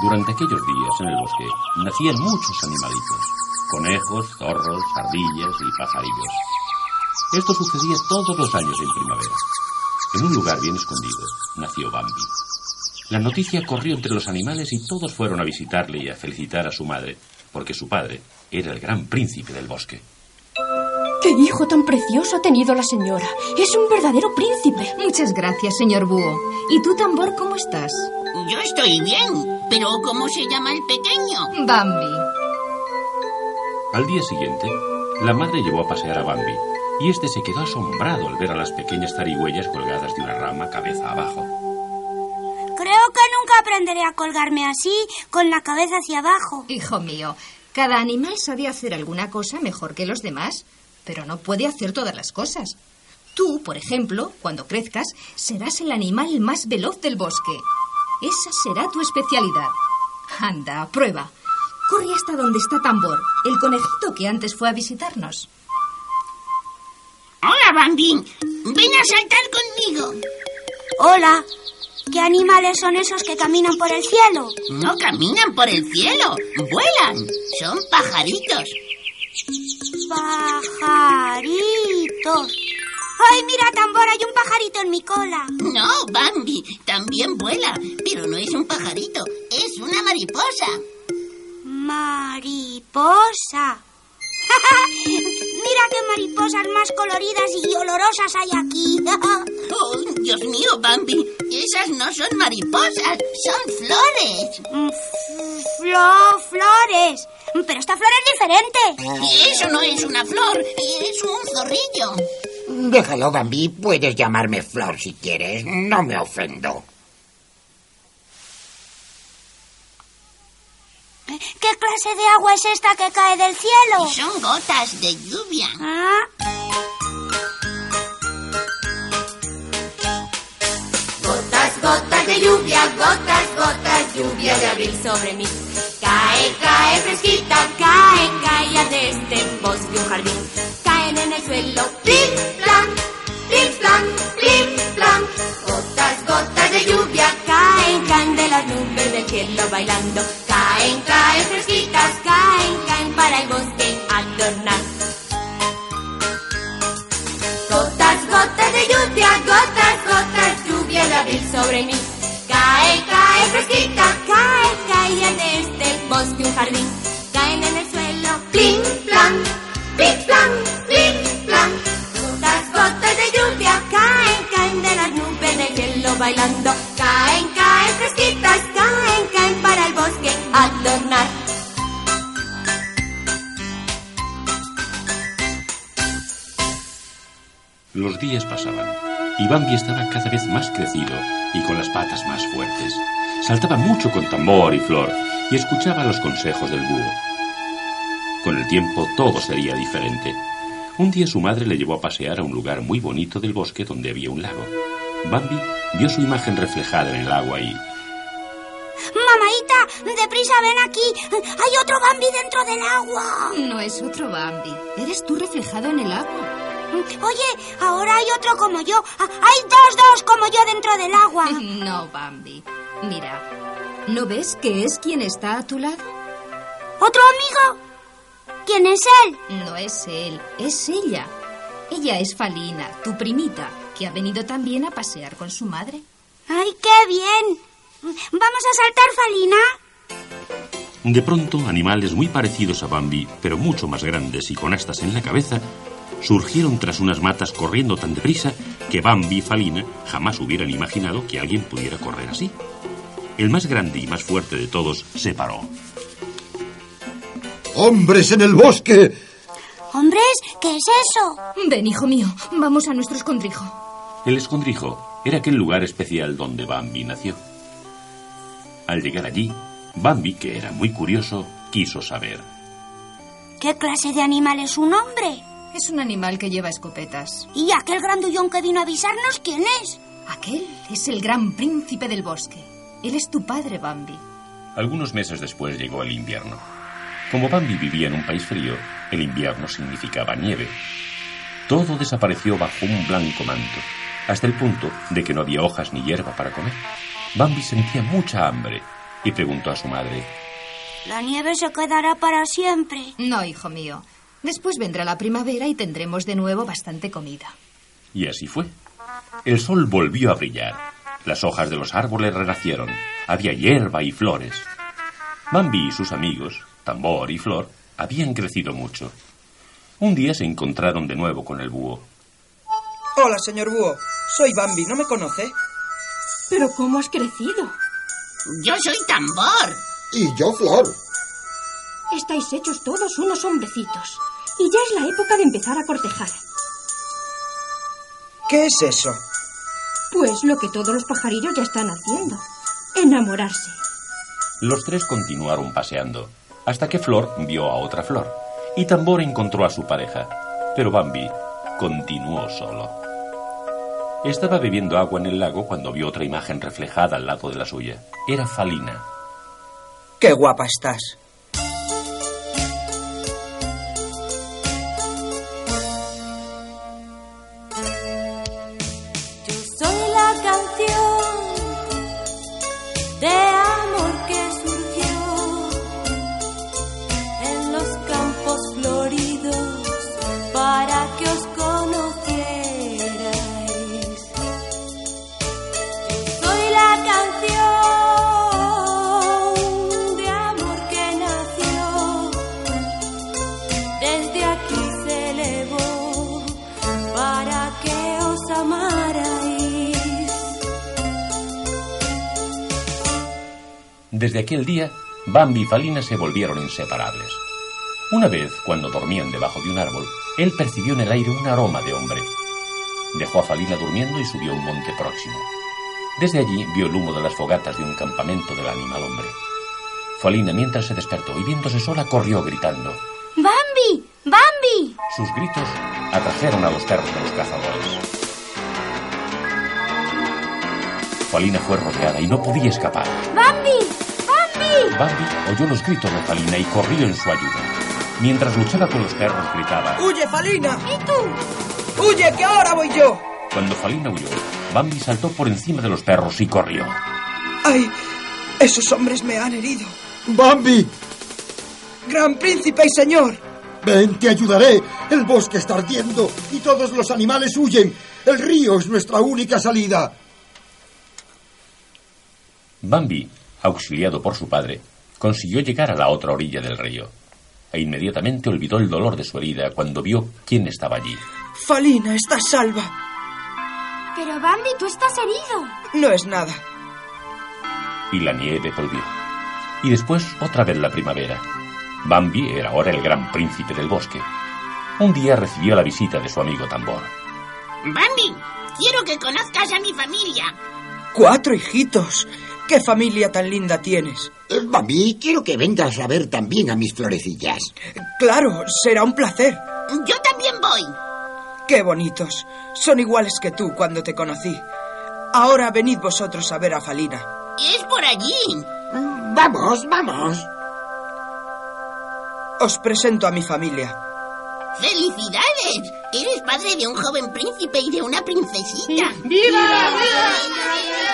Durante aquellos días en el bosque nacían muchos animalitos. Conejos, zorros, ardillas y pajarillos. Esto sucedía todos los años en primavera. En un lugar bien escondido nació Bambi. La noticia corrió entre los animales y todos fueron a visitarle y a felicitar a su madre, porque su padre era el gran príncipe del bosque. ¡Qué hijo tan precioso ha tenido la señora! Es un verdadero príncipe. Muchas gracias, señor Búho. ¿Y tú, tambor, cómo estás? Yo estoy bien, pero ¿cómo se llama el pequeño? Bambi. Al día siguiente, la madre llevó a pasear a Bambi y este se quedó asombrado al ver a las pequeñas zarigüeyas colgadas de una rama cabeza abajo. Creo que nunca aprenderé a colgarme así, con la cabeza hacia abajo. Hijo mío, cada animal sabe hacer alguna cosa mejor que los demás, pero no puede hacer todas las cosas. Tú, por ejemplo, cuando crezcas, serás el animal más veloz del bosque. Esa será tu especialidad. Anda, prueba. Corre hasta donde está Tambor, el conejito que antes fue a visitarnos. Hola, Bambi. Ven a saltar conmigo. Hola. ¿Qué animales son esos que caminan por el cielo? No caminan por el cielo, vuelan. Son pajaritos. Pajaritos. ¡Ay, mira, tambor! Hay un pajarito en mi cola. No, Bambi, también vuela, pero no es un pajarito, es una mariposa. Mariposa. Mira qué mariposas más coloridas y olorosas hay aquí. oh, Dios mío, Bambi, esas no son mariposas, son flores. Flo flores. Pero esta flor es diferente. Eso no es una flor, es un zorrillo. Déjalo, Bambi. Puedes llamarme Flor si quieres. No me ofendo. ¿Qué clase de agua es esta que cae del cielo? Son gotas de lluvia. Ah. Gotas, gotas de lluvia, gotas, gotas, lluvia de abril sobre mí. Cae, fresquita, cae, cae desde este bosque un jardín. Caen en el suelo, plim, plan, plim, plan, plim, Los días pasaban y Bambi estaba cada vez más crecido y con las patas más fuertes. Saltaba mucho con tambor y flor y escuchaba los consejos del búho. Con el tiempo todo sería diferente. Un día su madre le llevó a pasear a un lugar muy bonito del bosque donde había un lago. Bambi vio su imagen reflejada en el agua y... Mamaita, deprisa ven aquí. Hay otro Bambi dentro del agua. No es otro Bambi. Eres tú reflejado en el agua. Oye, ahora hay otro como yo. Ah, Hay dos, dos como yo dentro del agua. No, Bambi. Mira, ¿no ves que es quien está a tu lado? ¿Otro amigo? ¿Quién es él? No es él, es ella. Ella es Falina, tu primita, que ha venido también a pasear con su madre. ¡Ay, qué bien! ¿Vamos a saltar, Falina? De pronto, animales muy parecidos a Bambi, pero mucho más grandes y con astas en la cabeza, surgieron tras unas matas corriendo tan deprisa que Bambi y Falina jamás hubieran imaginado que alguien pudiera correr así. El más grande y más fuerte de todos se paró. ¡Hombres en el bosque! ¿Hombres? ¿Qué es eso? Ven, hijo mío, vamos a nuestro escondrijo. El escondrijo era aquel lugar especial donde Bambi nació. Al llegar allí, Bambi, que era muy curioso, quiso saber. ¿Qué clase de animal es un hombre? Es un animal que lleva escopetas. ¿Y aquel grandullón que vino a avisarnos quién es? Aquel es el gran príncipe del bosque. Él es tu padre, Bambi. Algunos meses después llegó el invierno. Como Bambi vivía en un país frío, el invierno significaba nieve. Todo desapareció bajo un blanco manto, hasta el punto de que no había hojas ni hierba para comer. Bambi sentía mucha hambre y preguntó a su madre. La nieve se quedará para siempre. No, hijo mío. Después vendrá la primavera y tendremos de nuevo bastante comida. Y así fue. El sol volvió a brillar. Las hojas de los árboles renacieron. Había hierba y flores. Bambi y sus amigos, Tambor y Flor, habían crecido mucho. Un día se encontraron de nuevo con el búho. Hola, señor Búho. Soy Bambi, ¿no me conoce? Pero ¿cómo has crecido? Yo soy tambor. Y yo, Flor. Estáis hechos todos unos hombrecitos. Y ya es la época de empezar a cortejar. ¿Qué es eso? Pues lo que todos los pajarillos ya están haciendo. Enamorarse. Los tres continuaron paseando, hasta que Flor vio a otra flor, y Tambor encontró a su pareja, pero Bambi continuó solo. Estaba bebiendo agua en el lago cuando vio otra imagen reflejada al lado de la suya. Era Falina. Qué guapa estás. Desde aquel día, Bambi y Falina se volvieron inseparables. Una vez, cuando dormían debajo de un árbol, él percibió en el aire un aroma de hombre. Dejó a Falina durmiendo y subió a un monte próximo. Desde allí vio el humo de las fogatas de un campamento del animal hombre. Falina, mientras se despertó y viéndose sola, corrió gritando. ¡Bambi! ¡Bambi! Sus gritos atrajeron a los perros de los cazadores. Falina fue rodeada y no podía escapar. ¡Bambi! ¡Bambi! Bambi oyó los gritos de Falina y corrió en su ayuda. Mientras luchaba con los perros, gritaba. ¡Huye, Falina! ¿Y tú? ¡Huye, que ahora voy yo! Cuando Falina huyó, Bambi saltó por encima de los perros y corrió. ¡Ay! Esos hombres me han herido. Bambi, Gran príncipe y señor. ven, te ayudaré. El bosque está ardiendo y todos los animales huyen. El río es nuestra única salida. Bambi, auxiliado por su padre, consiguió llegar a la otra orilla del río. E inmediatamente olvidó el dolor de su herida cuando vio quién estaba allí. Falina, estás salva. Pero Bambi, tú estás herido. No es nada. Y la nieve volvió. Y después otra vez la primavera. Bambi era ahora el gran príncipe del bosque. Un día recibió la visita de su amigo Tambor. Bambi, quiero que conozcas a mi familia. Cuatro hijitos. ¿Qué familia tan linda tienes? Eh, Bambi, quiero que vengas a ver también a mis florecillas. Claro, será un placer. Yo también voy. Qué bonitos. Son iguales que tú cuando te conocí. Ahora venid vosotros a ver a Falina. Es por allí. Vamos, vamos. Os presento a mi familia. ¡Felicidades! Eres padre de un joven príncipe y de una princesita. ¡Viva! ¡Viva!